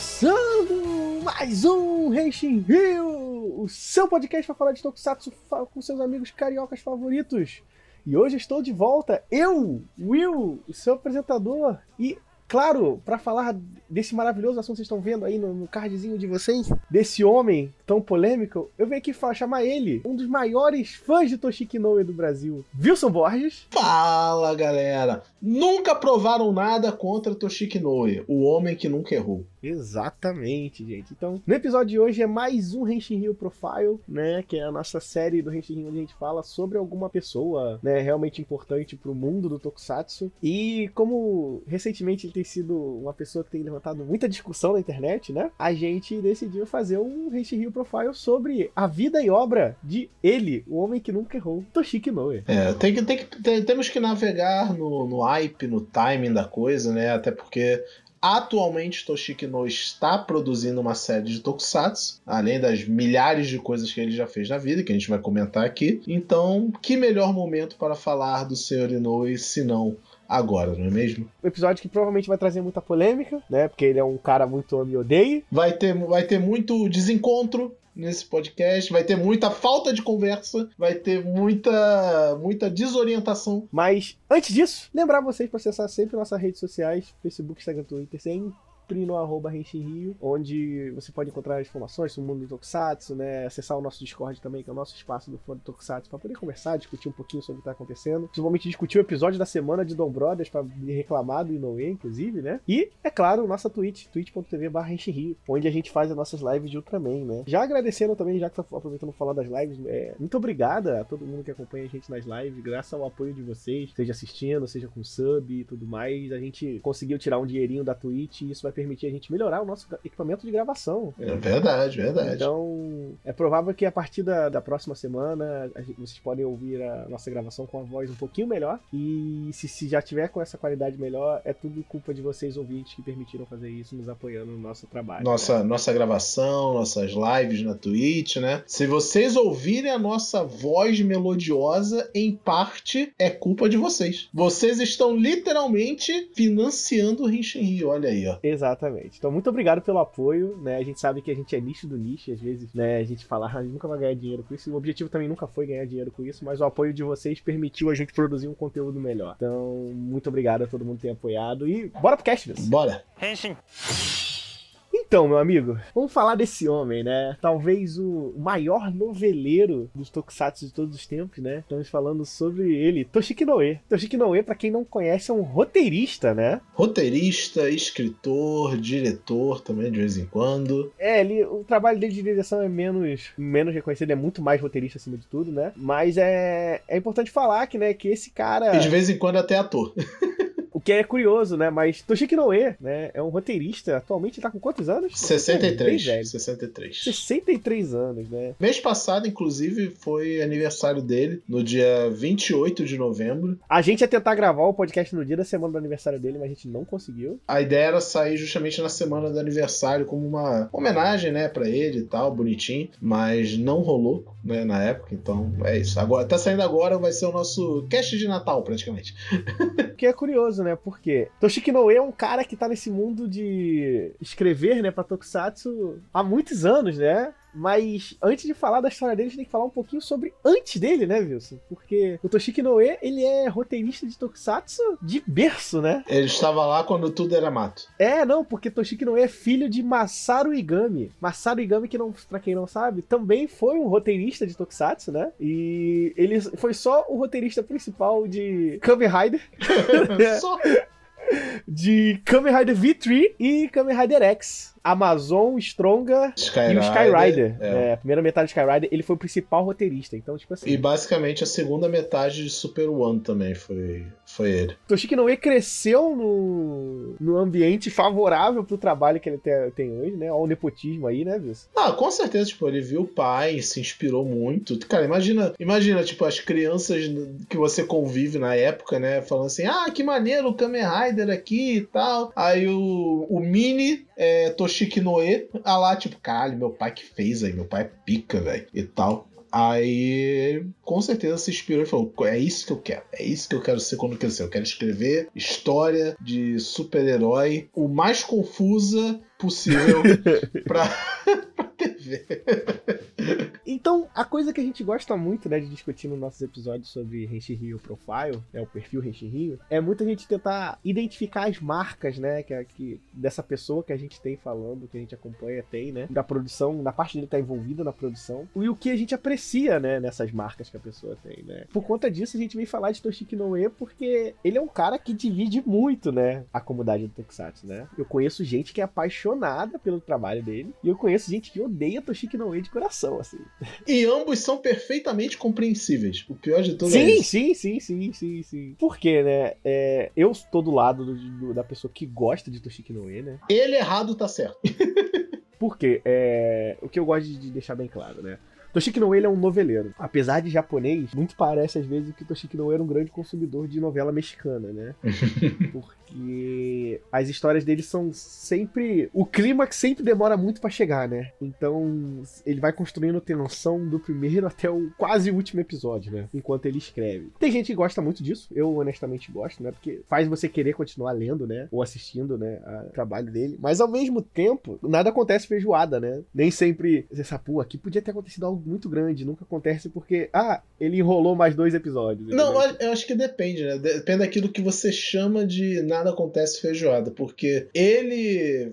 começando mais um Henshin Rio, o seu podcast para falar de Tokusatsu com seus amigos cariocas favoritos. E hoje estou de volta, eu, Will, o seu apresentador, e claro, para falar desse maravilhoso assunto que vocês estão vendo aí no, cardzinho de vocês, desse homem tão polêmico, eu venho aqui chamar ele, um dos maiores fãs de Toshiki Inoue do Brasil, Wilson Borges. Fala, galera! Nunca provaram nada contra Toshiki Inoue, o homem que nunca errou. Exatamente, gente. Então, no episódio de hoje é mais um Henshin Rio Profile, né? Que é a nossa série do Henshin Rio onde a gente fala sobre alguma pessoa, né? Realmente importante pro mundo do Tokusatsu. E como recentemente ele tem sido uma pessoa que tem levantado muita discussão na internet, né? A gente decidiu fazer um Henshin Rio Profile sobre a vida e obra de ele, o homem que nunca errou, Toshiki Inoue. É, tem que, tem que, tem, temos que navegar no, no hype, no timing da coisa, né? Até porque Atualmente, Toshiki No está produzindo uma série de tokusatsu, além das milhares de coisas que ele já fez na vida, que a gente vai comentar aqui. Então, que melhor momento para falar do Sr. Inoue se não agora, não é mesmo? Um episódio que provavelmente vai trazer muita polêmica, né? Porque ele é um cara muito ame odeio. Vai ter, vai ter muito desencontro, nesse podcast. Vai ter muita falta de conversa, vai ter muita muita desorientação. Mas antes disso, lembrar vocês para acessar sempre nossas redes sociais, Facebook, Instagram, Twitter, sem sempre no arroba Rio, onde você pode encontrar informações sobre o mundo do Tokusatsu, né? Acessar o nosso Discord também, que é o nosso espaço do fã do Tokusatsu, para poder conversar, discutir um pouquinho sobre o que tá acontecendo. Principalmente discutir o episódio da semana de Dom Brothers, para reclamar do Inoue, inclusive, né? E, é claro, nossa Twitch, twitch.tv barra onde a gente faz as nossas lives de Ultraman, né? Já agradecendo também, já que tá aproveitando falar das lives, é, muito obrigada a todo mundo que acompanha a gente nas lives, graças ao apoio de vocês, seja assistindo, seja com sub e tudo mais, a gente conseguiu tirar um dinheirinho da Twitch e isso vai permitir a gente melhorar o nosso equipamento de gravação. É verdade, verdade. Então, é provável que a partir da, da próxima semana gente, vocês podem ouvir a nossa gravação com a voz um pouquinho melhor. E se, se já tiver com essa qualidade melhor, é tudo culpa de vocês ouvintes que permitiram fazer isso, nos apoiando no nosso trabalho. Nossa, né? nossa gravação, nossas lives na Twitch, né? Se vocês ouvirem a nossa voz melodiosa, em parte é culpa de vocês. Vocês estão literalmente financiando o Rinchen Rio, olha aí, ó. Exatamente. Então, muito obrigado pelo apoio, né? A gente sabe que a gente é nicho do nicho, às vezes, né? A gente fala, ah, a gente nunca vai ganhar dinheiro com isso. O objetivo também nunca foi ganhar dinheiro com isso, mas o apoio de vocês permitiu a gente produzir um conteúdo melhor. Então, muito obrigado a todo mundo que tem apoiado e bora pro cast, Bora! Henshin! Então, meu amigo, vamos falar desse homem, né? Talvez o maior noveleiro dos tokusatsu de todos os tempos, né? Estamos falando sobre ele, Toshiki Noe. Toshiki Noe, pra quem não conhece, é um roteirista, né? Roteirista, escritor, diretor também, de vez em quando. É, ele, o trabalho dele de direção é menos, menos reconhecido, é muito mais roteirista acima de tudo, né? Mas é, é importante falar que, né, que esse cara... E de vez em quando até ator. O que é curioso, né? Mas Toshiki Noe, né? É um roteirista. Atualmente tá com quantos anos? 63. É 63. 63 anos, né? Mês passado, inclusive, foi aniversário dele, no dia 28 de novembro. A gente ia tentar gravar o podcast no dia da semana do aniversário dele, mas a gente não conseguiu. A ideia era sair justamente na semana do aniversário, como uma homenagem, né, pra ele e tal, bonitinho. Mas não rolou, né, na época. Então é isso. Agora, tá saindo agora, vai ser o nosso cast de Natal, praticamente. que é curioso né? Porque Toshiki Noe é um cara que tá nesse mundo de escrever, né, pra Tokusatsu há muitos anos, né? Mas antes de falar da história dele, a gente tem que falar um pouquinho sobre antes dele, né, Wilson? Porque o Toshiki Noe, ele é roteirista de Tokusatsu de berço, né? Ele estava lá quando tudo era mato. É, não, porque Toshiki Noe é filho de Masaru Igami. Masaru Igami, que não, pra quem não sabe, também foi um roteirista de Tokusatsu, né? E ele foi só o roteirista principal de Kamen Rider. só? de Kamen Rider V3 e Kamen Rider X. Amazon, Stronga Sky e o Skyrider. É. É, a primeira metade de Skyrider, ele foi o principal roteirista. Então, tipo assim. E basicamente a segunda metade de Super One também foi, foi ele. Toshiki Noe cresceu no, no ambiente favorável pro trabalho que ele tem, tem hoje, né? Olha o nepotismo aí, né, Wilson? Ah, com certeza, tipo, ele viu o pai, se inspirou muito. Cara, imagina, imagina, tipo, as crianças que você convive na época, né? Falando assim, ah, que maneiro o Kamen Rider aqui e tal. Aí o, o Mini é, Toshiki Noe, a lá, tipo, caralho, meu pai que fez aí, meu pai é pica, velho, e tal. Aí, com certeza, se inspirou e falou: é isso que eu quero, é isso que eu quero ser quando crescer. Eu quero escrever história de super-herói, o mais confusa possível pra, pra TV. Então, a coisa que a gente gosta muito, né, de discutir nos nossos episódios sobre Renshi Rio Profile, né, o perfil Renshi Rio, é muito a gente tentar identificar as marcas, né, que, que dessa pessoa que a gente tem falando, que a gente acompanha, tem, né, da produção, da parte dele tá envolvida na produção, e o que a gente aprecia, né, nessas marcas que a pessoa tem, né. Por conta disso, a gente vem falar de Toshiki Noe porque ele é um cara que divide muito, né, a comunidade do Tokusatsu, né. Eu conheço gente que é apaixonada pelo trabalho dele, e eu conheço gente que odeia Toshiki Noe de coração, assim. E ambos são perfeitamente compreensíveis. O pior de tudo sim, é isso. Sim, sim, sim, sim, sim. Por quê, né? É, eu estou do lado do, do, da pessoa que gosta de Toshiki Noe, né? Ele errado tá certo. Por quê? É, o que eu gosto de deixar bem claro, né? Toshiki Noe ele é um noveleiro. Apesar de japonês, muito parece às vezes que Toshiki Noe era um grande consumidor de novela mexicana, né? Porque as histórias dele são sempre. O clímax sempre demora muito para chegar, né? Então ele vai construindo tensão do primeiro até o quase último episódio, né? Enquanto ele escreve. Tem gente que gosta muito disso, eu honestamente gosto, né? Porque faz você querer continuar lendo, né? Ou assistindo, né? O trabalho dele. Mas ao mesmo tempo, nada acontece feijoada, né? Nem sempre você sabe, pô, aqui podia ter acontecido algo muito grande. Nunca acontece porque, ah, ele enrolou mais dois episódios. Não, eu acho que depende, né? Depende daquilo que você chama de nada acontece feijoada. Porque ele.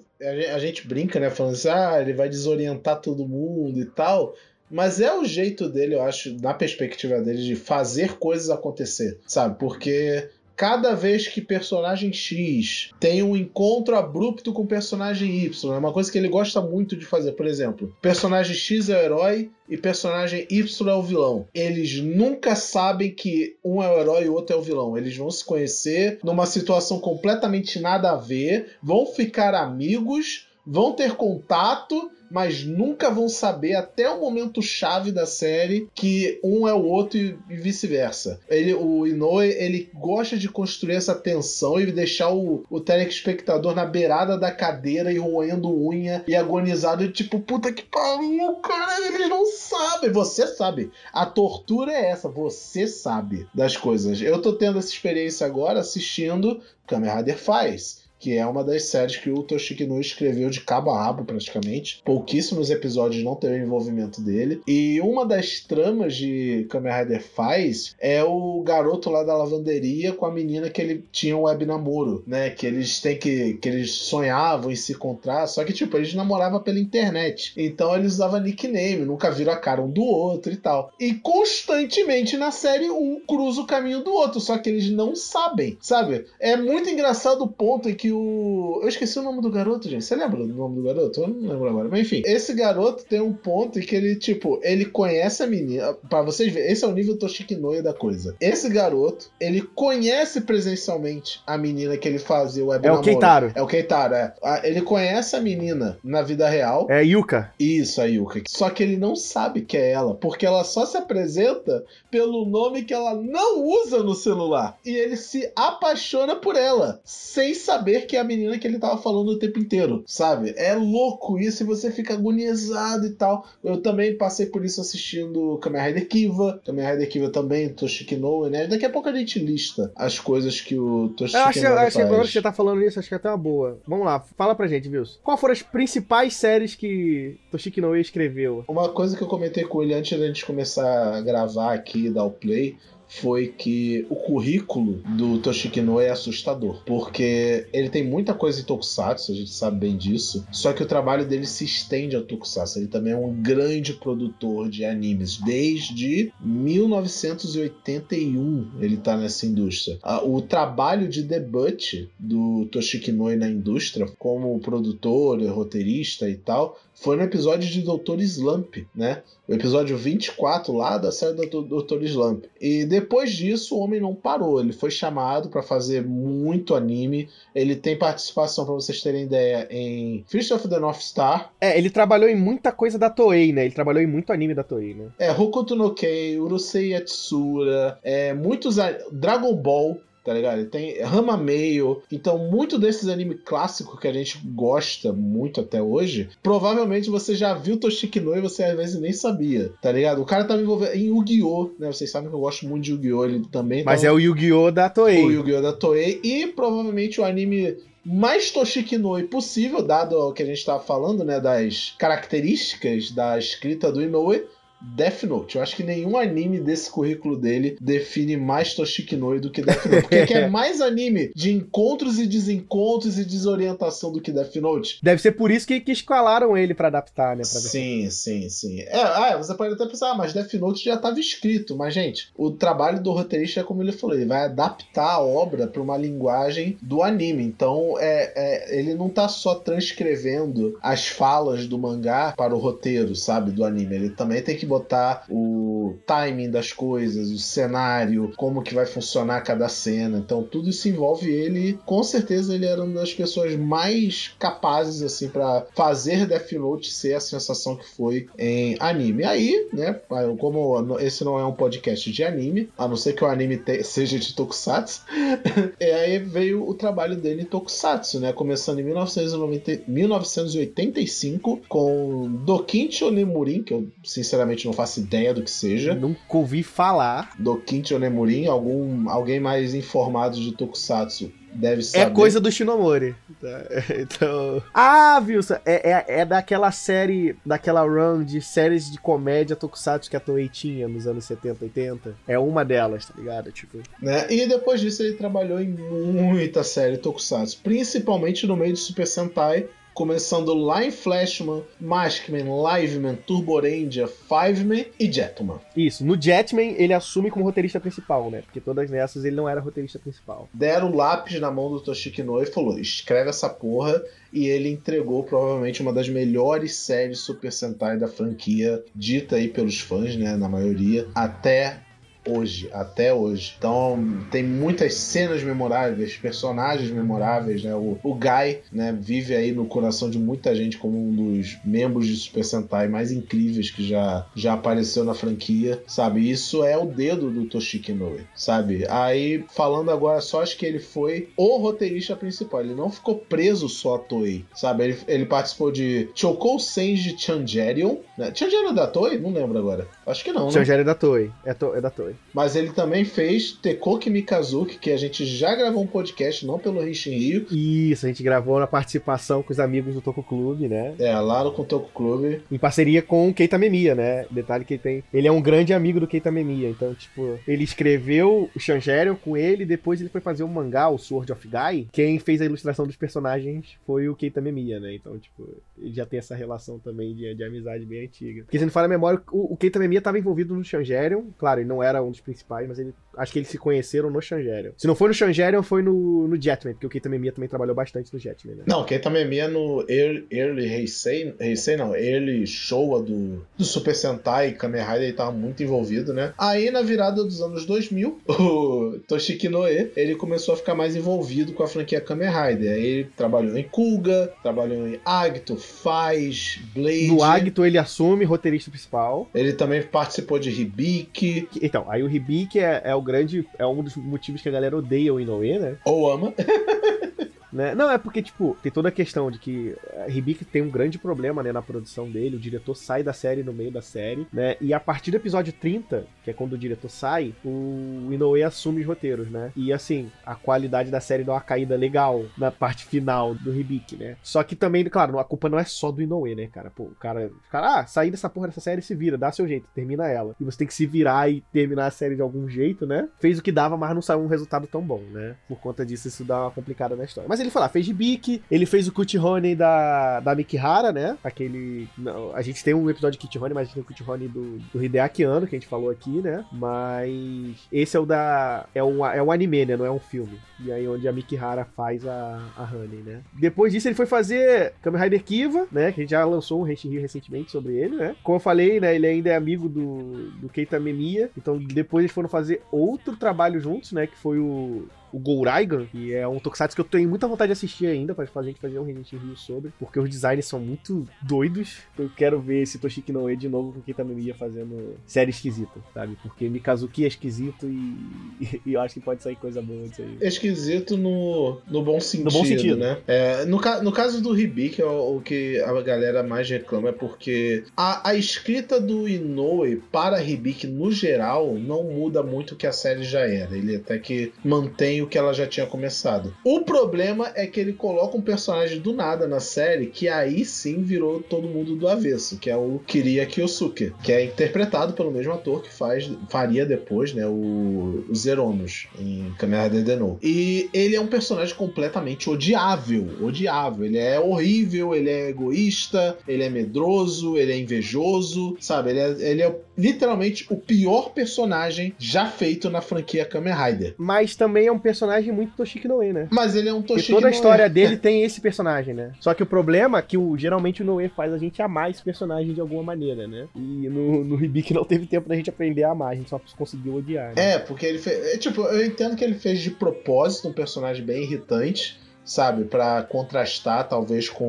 A gente brinca, né? Falando assim, ah, ele vai desorientar todo mundo e tal. Mas é o jeito dele, eu acho, na perspectiva dele, de fazer coisas acontecer, sabe? Porque cada vez que personagem X tem um encontro abrupto com personagem Y, é uma coisa que ele gosta muito de fazer. Por exemplo, personagem X é o herói e personagem Y é o vilão. Eles nunca sabem que um é o herói e o outro é o vilão. Eles vão se conhecer numa situação completamente nada a ver, vão ficar amigos, vão ter contato mas nunca vão saber até o momento chave da série que um é o outro e, vice-versa. Ele, o Inoue, ele gosta de construir essa tensão e deixar o, o telespectador na beirada da cadeira e roendo unha e agonizado e tipo, puta que pariu, cara, eles não sabem. Você sabe. A tortura é essa, você sabe das coisas. Eu tô tendo essa experiência agora assistindo Kamen Rider Faz que é uma das séries que o Toshiki Noi escreveu de cabo a rabo praticamente. Pouquíssimos episódios não teve envolvimento dele. E uma das tramas de Kamen Rider faz é o garoto lá da lavanderia com a menina que ele tinha um web namoro, né? Que eles têm que que eles sonhavam em se encontrar, só que tipo, eles namoravam pela internet. Então eles usavam nickname, nunca viram a cara um do outro e tal. E constantemente na série um cruza o caminho do outro, só que eles não sabem, sabe? É muito engraçado o ponto em que que o. Eu esqueci o nome do garoto, gente. Você lembra do nome do garoto? Eu não lembro agora. Mas enfim, esse garoto tem um ponto em que ele, tipo, ele conhece a menina. Pra vocês verem, esse é o nível Toshikinoya da coisa. Esse garoto, ele conhece presencialmente a menina que ele fazia o web É o Keitaro. É o Keitaro, é. Ele conhece a menina na vida real. É a Yuka. Isso, a Yuka. Só que ele não sabe que é ela, porque ela só se apresenta pelo nome que ela não usa no celular. E ele se apaixona por ela, sem saber que é a menina que ele tava falando o tempo inteiro, sabe? É louco isso e você fica agonizado e tal. Eu também passei por isso assistindo Kamen Rider Kiva, Kamen Rider Kiva também, Toshiki Noe, né? Daqui a pouco a gente lista as coisas que o Toshiki Noe faz. Que agora que você tá falando isso, acho que é até uma boa. Vamos lá, fala pra gente, Wilson. Qual foram as principais séries que Toshiki Noe escreveu? Uma coisa que eu comentei com ele antes da gente começar a gravar aqui e dar o play foi que o currículo do Toshiki Noe é assustador, porque ele tem muita coisa em Tokusatsu, a gente sabe bem disso, só que o trabalho dele se estende ao Tokusatsu. Ele também é um grande produtor de animes, desde 1981 ele tá nessa indústria. O trabalho de debut do Toshiki Noe na indústria, como produtor, roteirista e tal, foi no episódio de Doutor Slump, né? O episódio 24 lá da série do Doutor Slump. E depois disso, o homem não parou. Ele foi chamado para fazer muito anime. Ele tem participação, para vocês terem ideia, em Fist of the North Star. É, ele trabalhou em muita coisa da Toei, né? Ele trabalhou em muito anime da Toei, né? É, Hokuto no Kei, Urusei Yatsura, é, muitos... Dragon Ball, tá ligado? Ele tem Rama Meio. Então, muito desses animes clássicos que a gente gosta muito até hoje, provavelmente você já viu Toshiki no e você às vezes nem sabia, tá ligado? O cara tá me envolvendo em Yu-Gi-Oh! né? Vocês sabem que eu gosto muito de Yu-Gi-Oh! Ele também. Mas tá... é o Yu-Gi-Oh! da Toei. O Yu-Gi-Oh! da Toei e provavelmente o anime mais Toshiki Inoue possível, dado o que a gente estava falando, né, das características da escrita do Inoue, Death Note. Eu acho que nenhum anime desse currículo dele define mais Toshiki Noi do que Death Note. Porque é mais anime de encontros e desencontros e desorientação do que Death Note. Deve ser por isso que, que escalaram ele para adaptar, né? Pra sim, sim, sim. É, ah, você pode até pensar, ah, mas Death Note já estava escrito. Mas, gente, o trabalho do roteirista é como ele falou, ele vai adaptar a obra para uma linguagem do anime. Então, é, é, ele não tá só transcrevendo as falas do mangá para o roteiro, sabe, do anime. Ele também tem que botar o timing das coisas, o cenário, como que vai funcionar cada cena. Então tudo isso envolve ele. Com certeza ele era uma das pessoas mais capazes assim para fazer Death Note ser a sensação que foi em anime. Aí, né, como esse não é um podcast de anime, a não ser que o anime seja de Tokusatsu, e aí veio o trabalho dele em Tokusatsu, né, começando em 1990, 1985 com Dokinchi Onemurin, que eu sinceramente não faço ideia do que seja. Nunca ouvi falar. Do Kinchi Onemurin, algum, alguém mais informado de Tokusatsu deve é saber. É coisa do Shinomori. Tá, então... Ah, Wilson, é, é, é, daquela série, daquela run de séries de comédia Tokusatsu que a Toei tinha nos anos 70, 80. É uma delas, tá ligado? Tipo... Né? E depois disso ele trabalhou em muita série Tokusatsu, principalmente no meio de Super Sentai, começando lá em Flashman, Maskman, Liveman, Turbo Ranger, Fiveman e Jetman. Isso, no Jetman ele assume como roteirista principal, né? Porque todas nessas ele não era roteirista principal. Deram o lápis na mão do Toshiki Noi e falou: escreve essa porra. E ele entregou provavelmente uma das melhores séries Super Sentai da franquia, dita aí pelos fãs, né? Na maioria, até hoje, até hoje. Então tem muitas cenas memoráveis, personagens memoráveis, né? O, o Guy, né, vive aí no coração de muita gente como um dos membros de Super Sentai mais incríveis que já, já apareceu na franquia, sabe? Isso é o dedo do Toshiki Inoue, sabe? Aí, falando agora só, acho que ele foi o roteirista principal, ele não ficou preso só a Toei, sabe? Ele, ele participou de Chokou Senji Changerion, né? Changerion é da Toei? Não lembro agora. Acho que não, né? Changerion é da Toei, é, to, é da Toei. Mas ele também fez Tekoki Mikazuki, que a gente já gravou um podcast, não pelo Renshin Rio. Isso, a gente gravou na participação com os amigos do Toco Clube, né? É, lá no Toco Clube. Em parceria com o Keita Memia, né? Detalhe que ele tem. Ele é um grande amigo do Keita Memia. Então, tipo, ele escreveu o Shangerion com ele, depois ele foi fazer o um mangá, o Sword of Guy. Quem fez a ilustração dos personagens foi o Keita Memia, né? Então, tipo, ele já tem essa relação também de, de amizade bem antiga. Porque se não fala a memória, o, o Keita Memia estava envolvido no Shangerion. Claro, ele não era um dos principais, mas ele acho que eles se conheceram no Shangerion. Se não foi no Shangerion, foi no, no Jetman, porque o Keita Memia também trabalhou bastante no Jetman, né? Não, o Keita Memia no Early, early Heisei, Heisei não, Early Showa do, do Super Sentai Kamen Rider, ele tava muito envolvido, né? Aí, na virada dos anos 2000, o Toshiki Noe, ele começou a ficar mais envolvido com a franquia Kamen Rider. Aí ele trabalhou em Kuga, trabalhou em Agito, Faz, Blade... No Agito ele assume roteirista principal. Ele também participou de Hibiki. Então, aí o Hibiki é, é o grande. É um dos motivos que a galera odeia o Inoue, né? Ou ama. Né? Não, é porque, tipo, tem toda a questão de que a Hibiki tem um grande problema, né, na produção dele, o diretor sai da série no meio da série, né, e a partir do episódio 30, que é quando o diretor sai, o Inoue assume os roteiros, né, e assim, a qualidade da série dá uma caída legal na parte final do Hibiki, né. Só que também, claro, a culpa não é só do Inoue, né, cara, pô, o cara, o cara, ah, sair dessa porra dessa série se vira, dá seu jeito, termina ela. E você tem que se virar e terminar a série de algum jeito, né, fez o que dava, mas não saiu um resultado tão bom, né, por conta disso isso dá uma complicada na história. Mas ele foi lá, fez Hibiki, ele fez o Cut Honey da, da Mikihara, né? Aquele. Não, a gente tem um episódio de Cut Honey, mas a gente tem o Cut Honey do, do Hideaki Anno, que a gente falou aqui, né? Mas esse é o da. É um, é um anime, né? Não é um filme. E aí onde a Mikihara faz a, a Honey, né? Depois disso, ele foi fazer Kamen Rider Kiva, né? Que a gente já lançou um Henshin recentemente sobre ele, né? Como eu falei, né? Ele ainda é amigo do, do Keita Memiya. Então depois eles foram fazer outro trabalho juntos, né? Que foi o o Gouraigan, que é um tokusatsu que eu tenho muita vontade de assistir ainda, pra a gente fazer um Resident Evil sobre, porque os designs são muito doidos. Eu quero ver esse Toshiki Noe de novo com quem também ia fazendo série esquisita, sabe? Porque Mikazuki é esquisito e, e, eu acho que pode sair coisa boa disso aí. É esquisito no, no bom sentido, no bom sentido. né? É, no, no caso do Hibiki, o, o que a galera mais reclama é porque a, a escrita do Inoue para Hibiki, no geral, não muda muito o que a série já era. Ele até que mantém o que ela já tinha começado. O problema é que ele coloca um personagem do nada na série que aí sim virou todo mundo do avesso, que é o Kiria Kyosuke, que é interpretado pelo mesmo ator que faz faria depois, né, o, o Zeronos em Kamen Rider. E ele é um personagem completamente odiável, odiável. Ele é horrível, ele é egoísta, ele é medroso, ele é invejoso, sabe? Ele é, ele é literalmente o pior personagem já feito na franquia Kamen Rider. Mas também é um personagem muito Toshiki Noe, né? Mas ele é um Toshiki Porque toda a história dele tem esse personagem, né? Só que o problema é que o, geralmente o Noe faz a gente amar esse personagem de alguma maneira, né? E no, no Hibiki não teve tempo da gente aprender a amar, a gente só conseguiu odiar. Né? É, porque ele fez. É, tipo, eu entendo que ele fez de propósito um personagem bem irritante sabe? para contrastar, talvez, com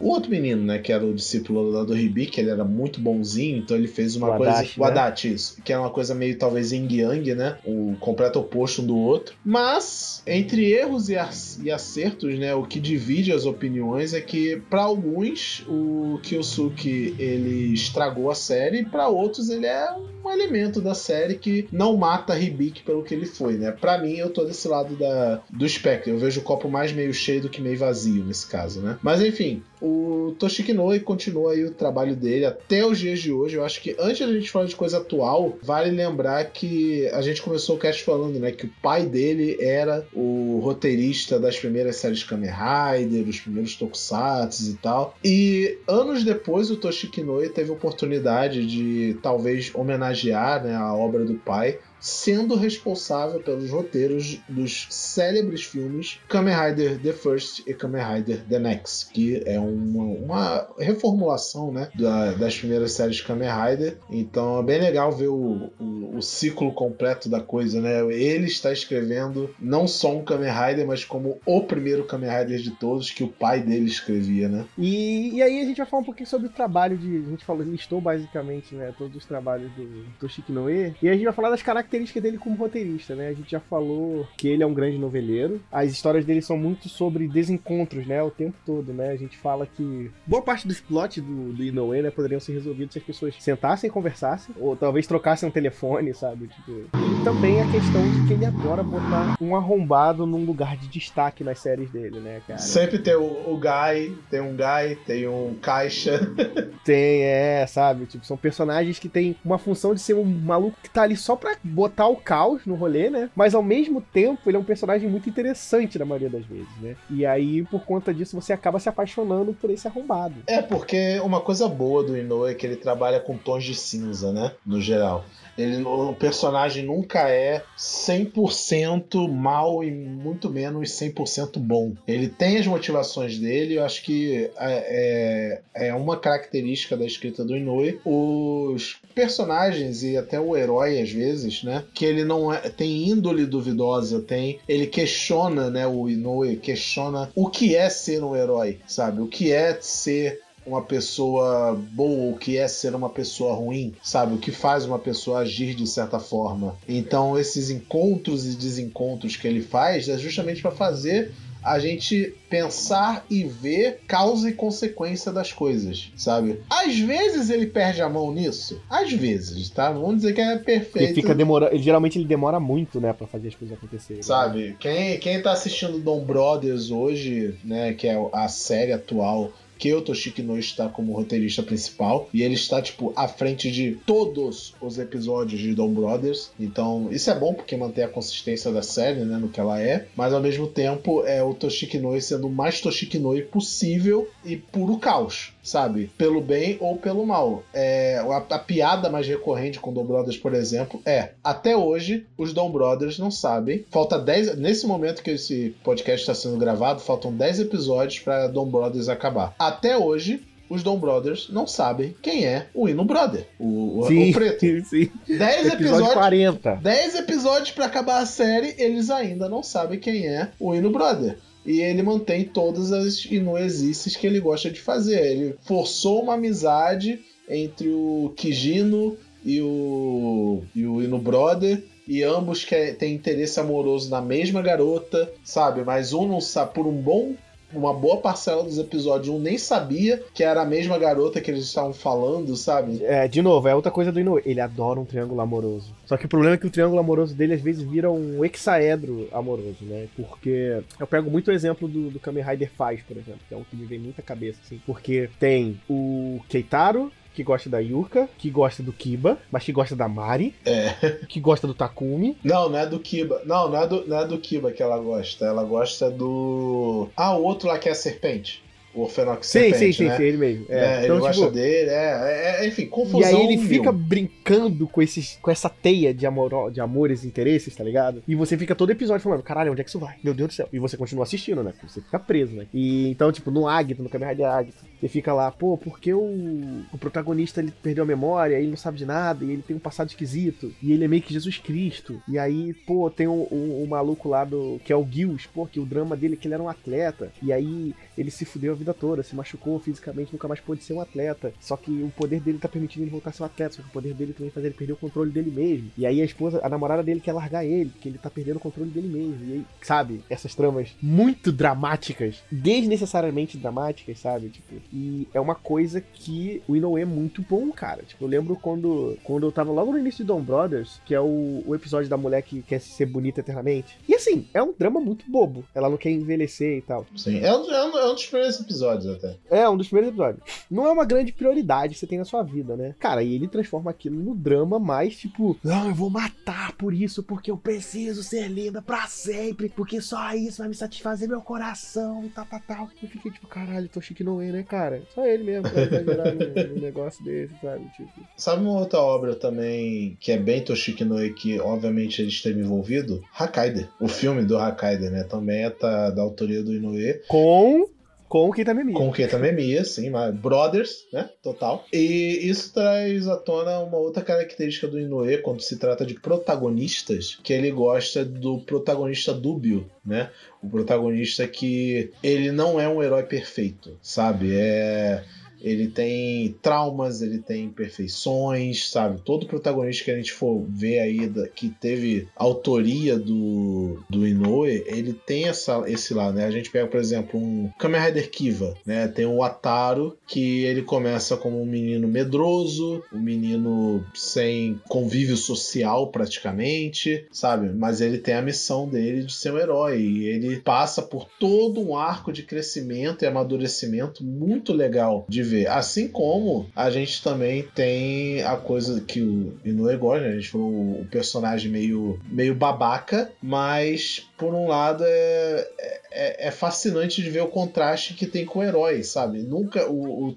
o outro menino, né? Que era o discípulo lá do Ribi, que ele era muito bonzinho, então ele fez uma o coisa. Adachi, o né? isso. Que é uma coisa meio, talvez, yin yang, né? O completo oposto um do outro. Mas, entre erros e acertos, né? O que divide as opiniões é que, para alguns, o Kyosuke ele estragou a série, e para outros, ele é um elemento da série que não mata Hibiki pelo que ele foi, né? Para mim, eu tô desse lado da, do espectro. Eu vejo o copo mais meio cheio do que meio vazio nesse caso, né? Mas enfim, o Toshiki Noi continua aí o trabalho dele até os dias de hoje. Eu acho que antes da gente falar de coisa atual, vale lembrar que a gente começou o cast falando, né, que o pai dele era o roteirista das primeiras séries Kamen Rider, dos primeiros Tokusatsu e tal. E anos depois o Toshiki Noi teve a oportunidade de talvez homenagear, né, a obra do pai sendo responsável pelos roteiros dos célebres filmes Kamen Rider The First e Kamen Rider The Next, que é uma, uma reformulação né, da, das primeiras séries Kamen Rider. Então é bem legal ver o, o, o, ciclo completo da coisa. Né? Ele está escrevendo não só um Kamen Rider, mas como o primeiro Kamen Rider de todos que o pai dele escrevia. Né? E, e aí a gente vai falar um pouquinho sobre o trabalho de. A gente falou, listou basicamente né, todos os trabalhos do Toshiki Noe. E a gente vai falar das características característica dele como roteirista, né? A gente já falou que ele é um grande noveleiro. As histórias dele são muito sobre desencontros, né? O tempo todo, né? A gente fala que boa parte dos plots do, do Inoue, né, poderiam ser resolvidos se as pessoas sentassem e conversassem, ou talvez trocassem um telefone, sabe? Tipo... E também a questão de que ele adora botar um arrombado num lugar de destaque nas séries dele, né, cara? Sempre tem o, o Guy, tem um Guy, tem um Caixa. tem, é, sabe? Tipo, são personagens que têm uma função de ser um maluco que tá ali só pra botar o caos no rolê, né? Mas ao mesmo tempo, ele é um personagem muito interessante na maioria das vezes, né? E aí, por conta disso, você acaba se apaixonando por esse arrombado. É, porque uma coisa boa do Inoue é que ele trabalha com tons de cinza, né? No geral. Ele, o personagem nunca é 100% mal e muito menos 100% bom. Ele tem as motivações dele, eu acho que é, é, é uma característica da escrita do Inoue. Os personagens e até o herói, às vezes, né? Que ele não é, tem índole duvidosa, tem. Ele questiona, né? O Inoue questiona o que é ser um herói, sabe? O que é ser uma pessoa boa, o que é ser uma pessoa ruim, sabe? O que faz uma pessoa agir de certa forma. Então, esses encontros e desencontros que ele faz é justamente para fazer a gente pensar e ver causa e consequência das coisas, sabe? Às vezes ele perde a mão nisso, às vezes, tá? Vamos dizer que é perfeito. Ele fica demorando, geralmente ele demora muito, né, para fazer as coisas acontecerem. Sabe? Né? Quem quem tá assistindo Dom Brothers hoje, né, que é a série atual que o Toshiki Noi está como roteirista principal e ele está tipo à frente de todos os episódios de Dom Brothers. Então, isso é bom porque mantém a consistência da série, né, no que ela é, mas ao mesmo tempo é o Toshiki Noi sendo o mais Toshiki Noi possível e puro caos sabe? Pelo bem ou pelo mal. É, a, a, piada mais recorrente com Dom Brothers, por exemplo, é: até hoje, os Dom Brothers não sabem. Falta 10. Nesse momento que esse podcast está sendo gravado, faltam 10 episódios para Dom Brothers acabar. Até hoje, os Dom Brothers não sabem quem é o Hino Brother, o, sim, o preto. Sim. 10 episódios. 40. 10 episódios para acabar a série, eles ainda não sabem quem é o Hino Brother e ele mantém todas as inuesices que ele gosta de fazer. Ele forçou uma amizade entre o Kijino e o, e o Inu Brother. E ambos quer, têm interesse amoroso na mesma garota, sabe? Mas um não sabe, por um bom uma boa parcela dos episódios um nem sabia que era a mesma garota que eles estavam falando, sabe? É, de novo, é outra coisa do Inoue. Ele adora um triângulo amoroso. Só que o problema é que o triângulo amoroso dele às vezes vira um hexaedro amoroso, né? Porque eu pego muito o exemplo do, do Kamen Rider Faz, por exemplo, que é um que me vem muita cabeça, assim. Porque tem o Keitaro, que gosta da Yuka, que gosta do Kiba, mas que gosta da Mari, É. que gosta do Takumi. Não, não é do Kiba. Não, não é do, não é do Kiba que ela gosta. Ela gosta do. Ah, o outro lá que é a serpente. O Orfenox Sim, Serpente, sim, sim, né? sim, ele mesmo. É, É. ele Então, gosta tipo, dele, é, é, enfim, confusão. E aí ele mil. fica brincando com, esses, com essa teia de, amor, de amores e interesses, tá ligado? E você fica todo episódio falando, caralho, onde é que isso vai? Meu Deus do céu. E você continua assistindo, né? Você fica preso, né? E então, tipo, no Agito, no Rider Agito, você fica lá, pô, porque o, o protagonista ele perdeu a memória, ele não sabe de nada, e ele tem um passado esquisito, e ele é meio que Jesus Cristo. E aí, pô, tem o um, um, maluco lá do. que é o Gills, pô, que o drama dele é que ele era um atleta. E aí ele se fudeu a vida toda, se machucou fisicamente, nunca mais pôde ser um atleta. Só que o poder dele tá permitindo ele voltar a ser um atleta, só que o poder dele também faz ele perder o controle dele mesmo. E aí a esposa, a namorada dele quer largar ele, porque ele tá perdendo o controle dele mesmo. E aí, sabe, essas tramas muito dramáticas, desnecessariamente dramáticas, sabe? Tipo, e é uma coisa que o Inoue é muito bom, cara. Tipo, eu lembro quando, quando eu tava logo no início de Dawn Brothers, que é o, o episódio da mulher que quer ser bonita eternamente. E assim, é um drama muito bobo. Ela não quer envelhecer e tal. Sim, é um, é um, é um dos primeiros episódios até. É, um dos primeiros episódios. Não é uma grande prioridade que você tem na sua vida, né? Cara, e ele transforma aquilo no drama mais tipo, não, eu vou matar por isso, porque eu preciso ser linda pra sempre, porque só isso vai me satisfazer meu coração e tal, tal, tal. Eu fiquei tipo, caralho, Toshiki Noe, né, cara? Só ele mesmo pra exagerar negócio desse, sabe? Tipo. Sabe uma outra obra também que é bem Toshiki Noe, que obviamente ele esteve envolvido? Hakaider. O filme do Hakaider, né? Também é da, da autoria do Inoue. Com com o Keita Memia. Com o Keita Memia, sim, mas Brothers, né? Total. E isso traz à tona uma outra característica do Inoue quando se trata de protagonistas, que ele gosta do protagonista dúbio, né? O protagonista que ele não é um herói perfeito, sabe? É ele tem traumas, ele tem imperfeições, sabe? Todo protagonista que a gente for ver aí da, que teve autoria do, do Inoue, ele tem essa, esse lado, né? A gente pega, por exemplo, um Kamen Rider Kiva, né? Tem o Ataru, que ele começa como um menino medroso, um menino sem convívio social praticamente, sabe? Mas ele tem a missão dele de ser um herói e ele passa por todo um arco de crescimento e amadurecimento muito legal de ver. Assim como a gente também tem a coisa que o Inoue gosta, né? a gente falou o personagem meio, meio babaca, mas por um lado é, é, é, fascinante de ver o contraste que tem com o herói, sabe? Nunca o, o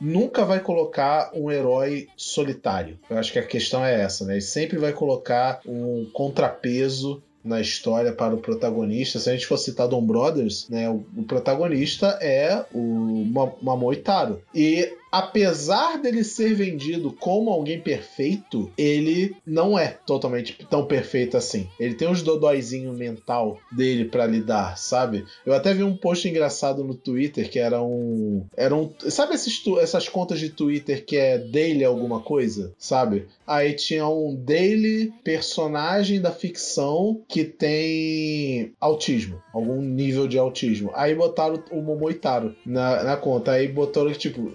nunca vai colocar um herói solitário. Eu acho que a questão é essa, né? Ele sempre vai colocar um contrapeso na história para o protagonista. Se a gente for citar Dom Brothers, né, o, o protagonista é o Mamoe Taro. E apesar dele ser vendido como alguém perfeito, ele não é totalmente tão perfeito assim. Ele tem uns dodóizinho mental dele para lidar, sabe? Eu até vi um post engraçado no Twitter que era um. Era um sabe esses, essas contas de Twitter que é daily alguma coisa? Sabe? Aí tinha um daily personagem da ficção que tem autismo, algum nível de autismo. Aí botaram o Momoitaro na, na conta. Aí botaram, tipo,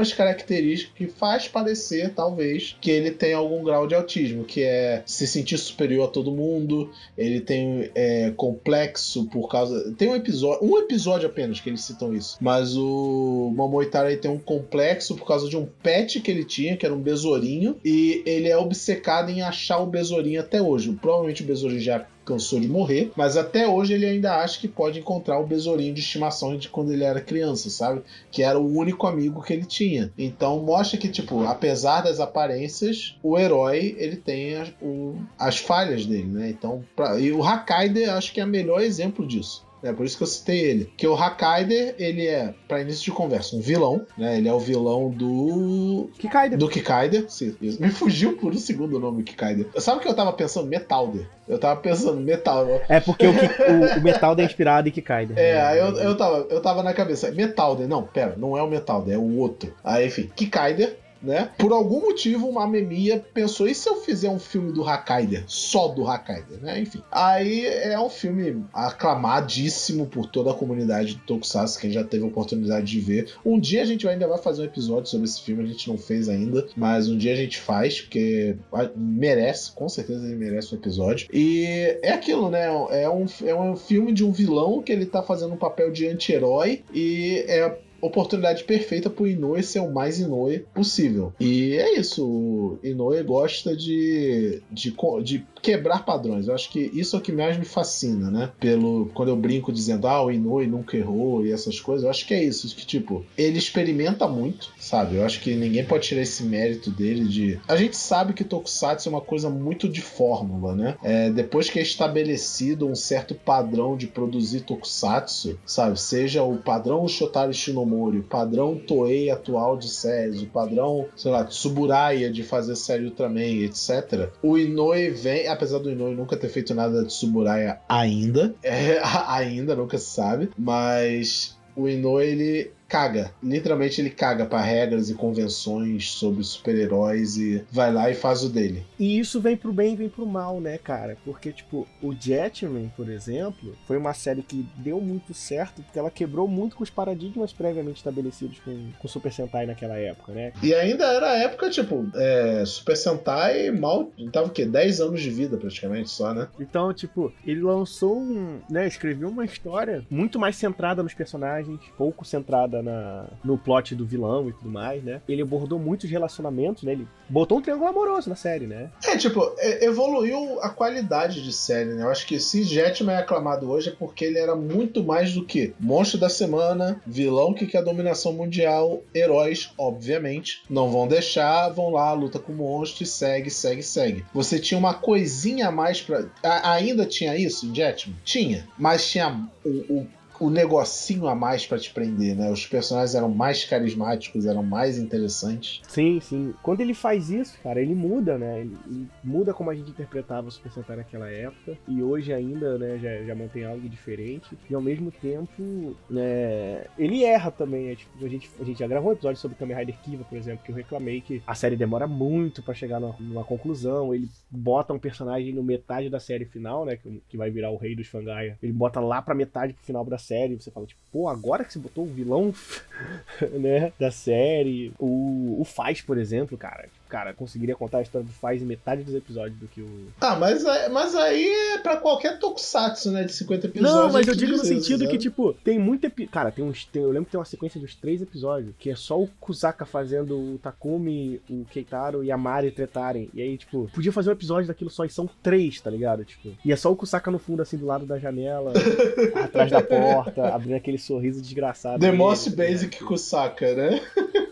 algumas características que faz parecer, talvez, que ele tem algum grau de autismo, que é se sentir superior a todo mundo, ele tem é, complexo por causa... Tem um episódio, um episódio apenas que eles citam isso, mas o Momoitaro tem um complexo por causa de um pet que ele tinha, que era um besourinho, e ele é obcecado em achar o besourinho até hoje. Provavelmente o besourinho já cansou de morrer, mas até hoje ele ainda acha que pode encontrar o besourinho de estimação de quando ele era criança, sabe? Que era o único amigo que ele tinha. Então mostra que, tipo, apesar das aparências, o herói ele tem as, o, as falhas dele, né? Então, pra, e o Hakaider acho que é o melhor exemplo disso. É por isso que eu citei ele. Que o Hakaider, ele é, para início de conversa, um vilão, né? Ele é o vilão do. Kikaider. Do Kikaider. Sim, isso. Me fugiu por um segundo o nome Kikaider. Sabe o que eu tava pensando? Metalder. Eu tava pensando, Metal. É porque o, o, o Metalder é inspirado em Kikaider. É, aí eu, eu, tava, eu tava na cabeça. Metalder. Não, pera, não é o Metalder, é o outro. Aí, enfim, Kikaider né? Por algum motivo, uma Mamemia pensou, e se eu fizer um filme do Hakaider? Só do Hakaider, né? Enfim. Aí é um filme aclamadíssimo por toda a comunidade do Tokusatsu, quem já teve a oportunidade de ver. Um dia a gente ainda vai fazer um episódio sobre esse filme, a gente não fez ainda, mas um dia a gente faz, porque merece, com certeza ele merece um episódio. E é aquilo, né? É um, é um filme de um vilão que ele tá fazendo um papel de anti-herói e é oportunidade perfeita pro Inoue ser o mais Inoue possível. E é isso, o Inoue gosta de, de, de quebrar padrões. Eu acho que isso é o que mais me fascina, né? Pelo quando eu brinco dizendo, ah, o Inoue nunca errou e essas coisas, eu acho que é isso, que tipo, ele experimenta muito, sabe? Eu acho que ninguém pode tirar esse mérito dele de A gente sabe que Tokusatsu é uma coisa muito de fórmula, né? É, depois que é estabelecido um certo padrão de produzir Tokusatsu, sabe? Seja o padrão Shotari O padrão Toei atual de séries, o padrão, sei lá, Tsuburaya de fazer série Ultraman, etc. O Inoue vem apesar do Inoue nunca ter feito nada de Suburaya ainda, é, ainda, nunca se sabe, mas o Inoue ele caga. Literalmente ele caga para regras e convenções sobre super-heróis e vai lá e faz o dele. E isso vem pro bem e vem pro mal, né, cara? Porque, tipo, o Jetman, por exemplo, foi uma série que deu muito certo porque ela quebrou muito com os paradigmas previamente estabelecidos com, com Super Sentai naquela época, né? E ainda era a época, tipo, é, Super Sentai mal. Tava o quê? 10 anos de vida praticamente só, né? Então, tipo, ele lançou um. né, escreveu uma história muito mais centrada nos personagens, pouco centrada na, no plot do vilão e tudo mais, né? Ele abordou muitos relacionamentos, né? Ele botou um triângulo amoroso na série, né? É, tipo, evoluiu a qualidade de série, né? Eu acho que se Jetman é aclamado hoje é porque ele era muito mais do que monstro da semana, vilão que quer a dominação mundial, heróis, obviamente, não vão deixar, vão lá, luta com o monstro e segue, segue, segue. Você tinha uma coisinha a mais pra. A, ainda tinha isso Jetman? Tinha, mas tinha o, o o negocinho a mais para te prender, né? Os personagens eram mais carismáticos, eram mais interessantes. Sim, sim. Quando ele faz isso, cara, ele muda, né? Ele, ele muda como a gente interpretava o Super Sentai naquela época. E hoje ainda, né, já, já mantém algo diferente. E ao mesmo tempo, né, ele erra também. Né? Tipo, a, gente, a gente já gravou um episódio sobre Kamen Rider Kiva, por exemplo, que eu reclamei que a série demora muito para chegar numa, numa, conclusão. Ele bota um personagem no metade da série final, né? Que, que vai virar o rei dos Fangaia. Ele bota lá pra metade pro final da série, você fala, tipo, pô, agora que você botou o vilão, né, da série. O, o Faz, por exemplo, cara, cara, conseguiria contar a história do Faz em metade dos episódios do que o. Ah, mas, mas aí é pra qualquer tokusatsu, né? De 50 episódios. Não, mas eu digo no sentido que, tipo, tem muito episódio. Cara, tem uns. Tem, eu lembro que tem uma sequência de uns três episódios, que é só o Kusaka fazendo o Takumi, o Keitaro e a Mari tretarem. E aí, tipo, podia fazer um episódio daquilo só e são três, tá ligado? Tipo, e é só o Kusaka no fundo, assim, do lado da janela, atrás da porta, abrindo aquele sorriso desgraçado. The Most tá Basic Kusaka, né?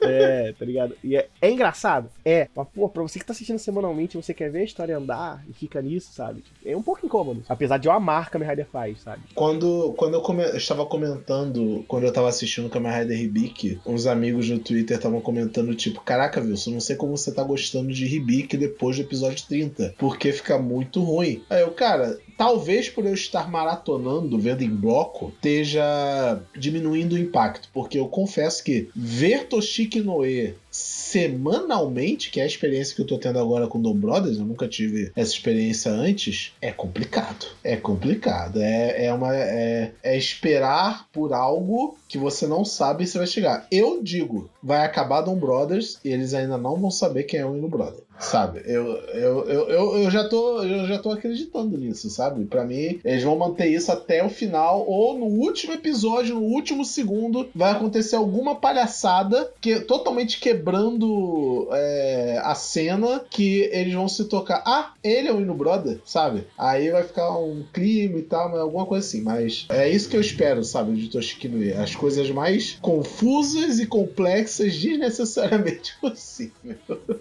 É, tá ligado? E é, é engraçado? É. Mas, pô, pra você que tá assistindo semanalmente você quer ver a história andar e fica nisso, sabe? É um pouco incômodo. Apesar de eu amar Kamen Rider faz, sabe? Quando, quando eu, come... eu estava comentando, quando eu tava assistindo Kamen Rider Hibiki, uns amigos no Twitter estavam comentando, tipo, caraca, Wilson, não sei como você tá gostando de Hibiki depois do episódio 30, porque fica muito ruim. Aí eu, cara, talvez por eu estar maratonando, vendo em bloco, esteja diminuindo o impacto, porque eu confesso que ver Toshiki Noe semanalmente, que é a experiência que eu tô tendo agora com Dom Brothers, eu nunca tive essa experiência antes, é complicado. É complicado. É, é, uma, é, é esperar por algo que você não sabe se vai chegar. Eu digo, vai acabar Dom Brothers e eles ainda não vão saber quem é o Hino Brother. Sabe? Eu, eu, eu, eu, eu, já tô, eu já tô acreditando nisso, sabe? Para mim, eles vão manter isso até o final, ou no último episódio, no último segundo, vai acontecer alguma palhaçada que totalmente quebrando é, a cena que eles vão se tocar. Ah, ele é o Hino Brother, sabe? Aí vai ficar um clima e tal, alguma coisa assim. Mas é isso que eu espero, sabe, de Toshiki no As coisas mais confusas e complexas desnecessariamente possível.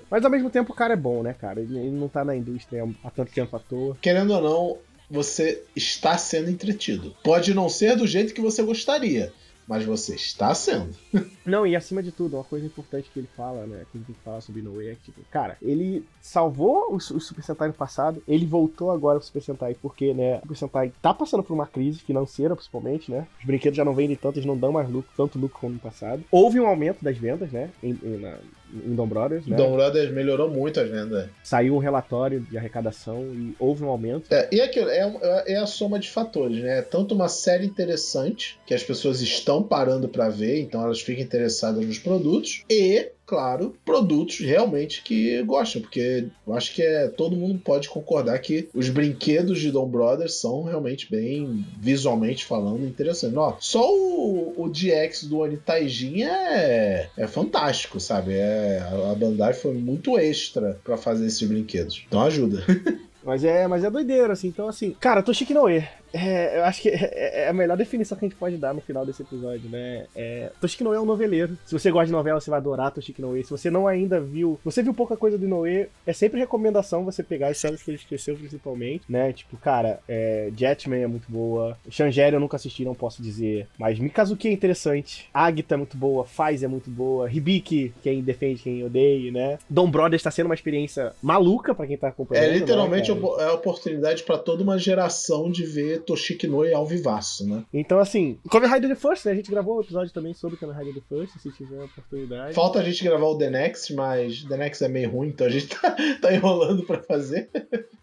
Mas ao mesmo tempo, o cara é bom, né, cara? Ele, não tá na indústria há tanto tempo à toa. Querendo ou não, você está sendo entretido. Pode não ser do jeito que você gostaria, mas você está sendo. Não, e acima de tudo, uma coisa importante que ele fala, né? Que tem que falar sobre Inoue é que, tipo, cara, ele salvou o, o Super Sentai no passado, ele voltou agora pro Super Sentai porque, né, o Super Sentai tá passando por uma crise financeira, principalmente, né? Os brinquedos já não vendem tanto, eles não dão mais lucro, tanto lucro como no passado. Houve um aumento das vendas, né? Em, em, na, em Dom Brothers, né? Dom Brothers melhorou muito as vendas. Saiu um relatório de arrecadação e houve um aumento. É, e aquilo, é, é a soma de fatores, né? Tanto uma série interessante, que as pessoas estão parando para ver, então elas ficam interessadas nos produtos, e claro, produtos realmente que gostam, porque eu acho que é, todo mundo pode concordar que os brinquedos de Dom Brothers são realmente bem, visualmente falando, interessantes. Ó, só o, o DX do Onitaijin é, é fantástico, sabe? É, a Bandai foi muito extra para fazer esses brinquedos. Então ajuda. Mas é, mas é doideira, assim. Então, assim, cara, Toshiki Noe. É, eu acho que é, é, a melhor definição que a gente pode dar no final desse episódio, né? É, Toshiki Noe é um noveleiro. Se você gosta de novela, você vai adorar Toshiki Noe. Se você não ainda viu, você viu pouca coisa do Noe, é sempre recomendação você pegar as séries que ele esqueceu, principalmente, né? Tipo, cara, é, Jetman é muito boa. Shangeri eu nunca assisti, não posso dizer. Mas Mikazuki é interessante. Agita é muito boa. Faz é muito boa. Hibiki, quem defende, quem odeia, né? Dom Brothers tá sendo uma experiência maluca para quem tá acompanhando. É literalmente né, é a oportunidade para toda uma geração de ver Toshiki Noi ao vivaço, né? Então, assim, Kamen Rider The First, né? A gente gravou um episódio também sobre Kamen Rider The First, se tiver a oportunidade. Falta a gente gravar o The Next, mas The Next é meio ruim, então a gente tá, tá enrolando para fazer.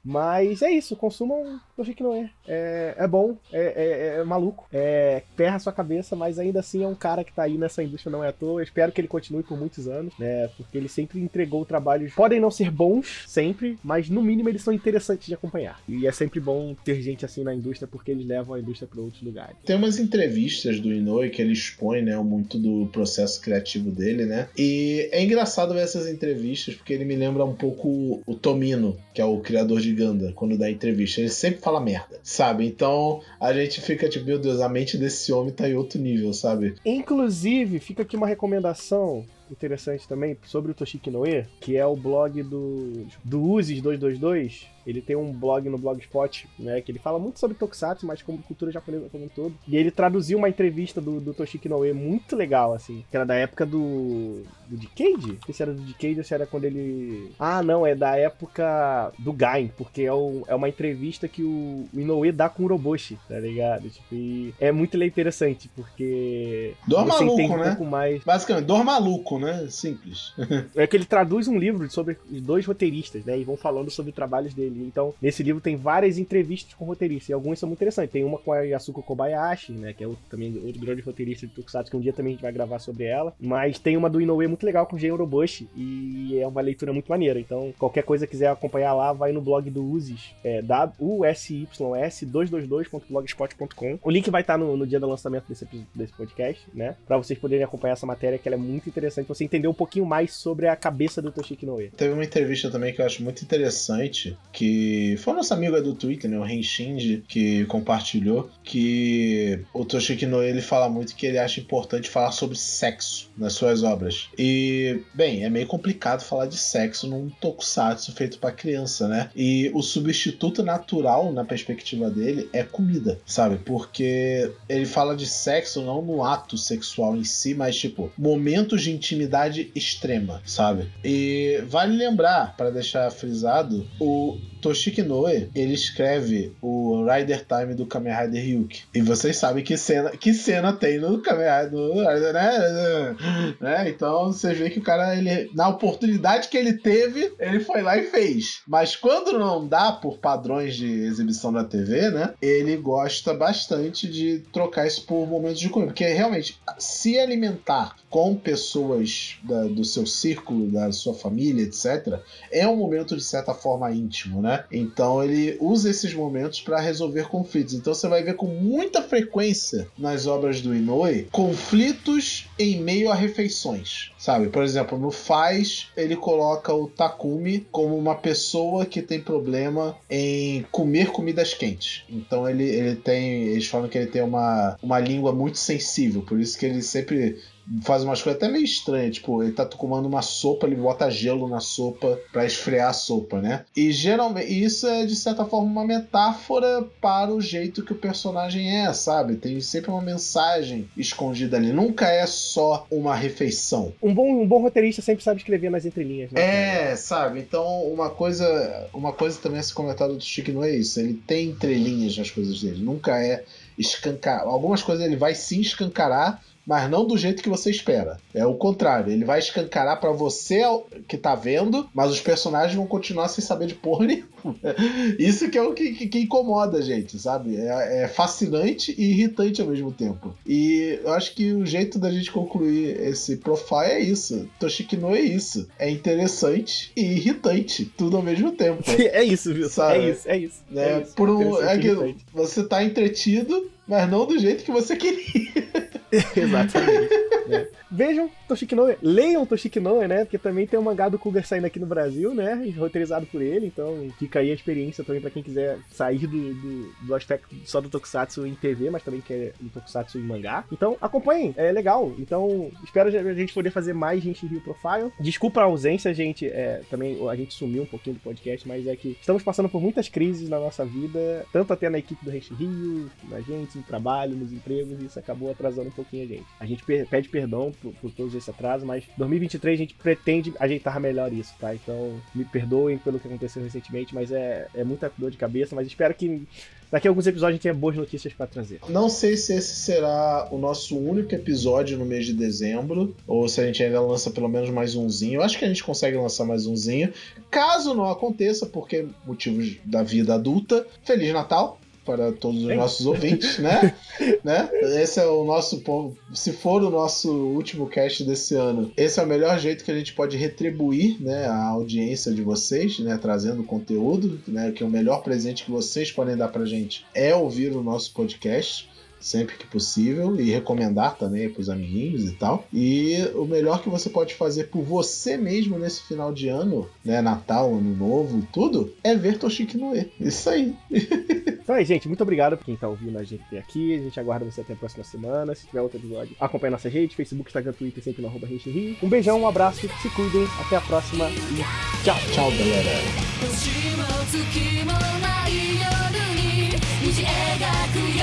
Mas é isso, consumam Toshiki Noi. É, é bom, é, é, é maluco, é, perra a sua cabeça, mas ainda assim é um cara que tá aí nessa indústria não é à toa. Eu espero que ele continue por muitos anos, né? Porque ele sempre entregou trabalhos, podem não ser bons, sempre, mas no mínimo eles são interessantes de acompanhar. E é sempre bom ter gente assim na indústria porque eles levam a indústria para outros lugares. Tem umas entrevistas do Inoue que ele expõe, né, muito do processo criativo dele, né? E é engraçado ver essas entrevistas porque ele me lembra um pouco o Tomino, que é o criador de Ganda, quando dá entrevista. Ele sempre fala merda, sabe? Então a gente fica tipo, meu Deus, a mente desse homem tá em outro nível, sabe? Inclusive, fica aqui uma recomendação interessante também sobre o Toshiki Noe, que é o blog do, do Uzis 222, ele tem um blog no Blogspot, né, que ele fala muito sobre Tokusatsu, mas como cultura japonesa como um todo. E ele traduziu uma entrevista do, do Toshiki Noe muito legal, assim, que era da época do do Decade? Não sei se era do Decade ou se era quando ele... Ah, não, é da época do Gain, porque é, o, é uma entrevista que o, o Inoue dá com o Uroboshi, tá ligado? Tipo, e é muito interessante, porque... Dor maluco, né? Um pouco mais... Basicamente, dor maluco, né? Simples. é que ele traduz um livro sobre dois roteiristas, né? E vão falando sobre trabalhos dele. Então, nesse livro tem várias entrevistas com roteiristas, e algumas são muito interessantes. Tem uma com a Yasuko Kobayashi, né? Que é outro, também outro grande roteirista de Tokusatsu, que um dia também a gente vai gravar sobre ela. Mas tem uma do Inoue muito legal com o Jay Orobushi, e é uma leitura muito maneira. Então, qualquer coisa quiser acompanhar lá, vai no blog do Usis, é usys222.blogspot.com. O link vai estar no, no, dia do lançamento desse, desse podcast, né? Pra vocês poderem acompanhar essa matéria, que ela é muito interessante, você entender um pouquinho mais sobre a cabeça do Toshiki Noe. Teve uma entrevista também que eu acho muito interessante, que foi o nosso amigo do Twitter, né, o Renshinji, que compartilhou que o Toshiki Noe ele fala muito que ele acha importante falar sobre sexo nas suas obras. E, bem, é meio complicado falar de sexo num tokusatsu feito para criança, né? E o substituto natural, na perspectiva dele, é comida, sabe? Porque ele fala de sexo não no ato sexual em si, mas tipo, momentos de intimidade extrema, sabe? E vale lembrar, para deixar frisado, o Toshiki Noe, ele escreve o Rider Time do Kamen Rider Ryuki. E vocês sabem que cena, que cena tem no Kamen Rider, né? né? Então você vê que o cara, ele, na oportunidade que ele teve, ele foi lá e fez. Mas quando não dá por padrões de exibição da TV, né? Ele gosta bastante de trocar isso por momentos de comida. Porque realmente, se alimentar com pessoas da, do seu círculo, da sua família, etc., é um momento de certa forma íntimo, né? Então ele usa esses momentos para resolver conflitos. Então você vai ver com muita frequência nas obras do Inoue conflitos em meio a refeições, sabe? Por exemplo, no Faz ele coloca o Takumi como uma pessoa que tem problema em comer comidas quentes. Então ele, ele tem, eles falam que ele tem uma, uma língua muito sensível, por isso que ele sempre faz umas coisas até meio estranhas. Tipo, ele tá tomando uma sopa, ele bota gelo na sopa para esfriar a sopa, né? E geralmente isso é de certa forma uma metáfora para o jeito que o personagem é, sabe? Tem sempre uma mensagem escondida ali. Nunca é só uma refeição. Um bom, um bom roteirista sempre sabe escrever nas entrelinhas, né? É, sabe? Então, uma coisa, uma coisa também a se comentar do Chico não é isso. Ele tem entrelinhas nas coisas dele. Nunca é escancar. Algumas coisas ele vai se escancarar mas não do jeito que você espera. É o contrário, ele vai escancarar para você que tá vendo, mas os personagens vão continuar sem saber de porra nenhuma. Isso que é o que, que, que incomoda a gente, sabe? É, é, fascinante e irritante ao mesmo tempo. E eu acho que o jeito da gente concluir esse profile é isso. Toshiki no é isso. É interessante e irritante, tudo ao mesmo tempo. é isso, viu? Sabe? É isso, é isso. É, é isso. Por um, é que você tá entretido, mas não do jeito que você queria. Exatamente. é. Vejam Toshiki Noe, leiam Toshiki Noe, né? Porque também tem um mangá do Cougar saindo aqui no Brasil, né? Roteirizado por ele, então fica aí a experiência também para quem quiser sair do, do, do, aspecto só do Tokusatsu em TV, mas também quer do Tokusatsu em mangá. Então acompanhem, é legal. Então espero a gente poder fazer mais gente Rio Profile. Desculpa a ausência, gente. É, também a gente sumiu um pouquinho do podcast, mas é que estamos passando por muitas crises na nossa vida, tanto até na equipe do Rente Rio, na gente, no trabalho, nos empregos, e isso acabou atrasando um pouquinho a gente. A gente pede perdão por, por todos esses atrasos, mas 2023 a gente pretende ajeitar melhor isso, tá? Então me perdoem pelo que aconteceu recentemente, mas é, é muita dor de cabeça, mas espero que daqui a alguns episódios a gente tenha boas notícias para trazer. Não sei se esse será o nosso único episódio no mês de dezembro, ou se a gente ainda lança pelo menos mais umzinho. Eu acho que a gente consegue lançar mais umzinho. Caso não aconteça, porque motivos da vida adulta, Feliz Natal! Para todos os nossos ouvintes, né? né? Esse é o nosso se for o nosso último cast desse ano, esse é o melhor jeito que a gente pode retribuir, né, a audiência de vocês, né, trazendo conteúdo, né, que o melhor presente que vocês podem dar pra gente é ouvir o nosso podcast sempre que possível e recomendar também para os amiguinhos e tal. E o melhor que você pode fazer por você mesmo nesse final de ano, né, Natal, Ano Novo, tudo, é ver Toshiki Noe. Isso aí. então aí, gente, muito obrigado por quem tá ouvindo a gente aqui. A gente aguarda você até a próxima semana. Se tiver outro episódio, acompanhe nossa rede, Facebook, Instagram, Twitter, sempre no arroba Um beijão, um abraço, se cuidem, até a próxima e tchau. Tchau, galera. 虹描く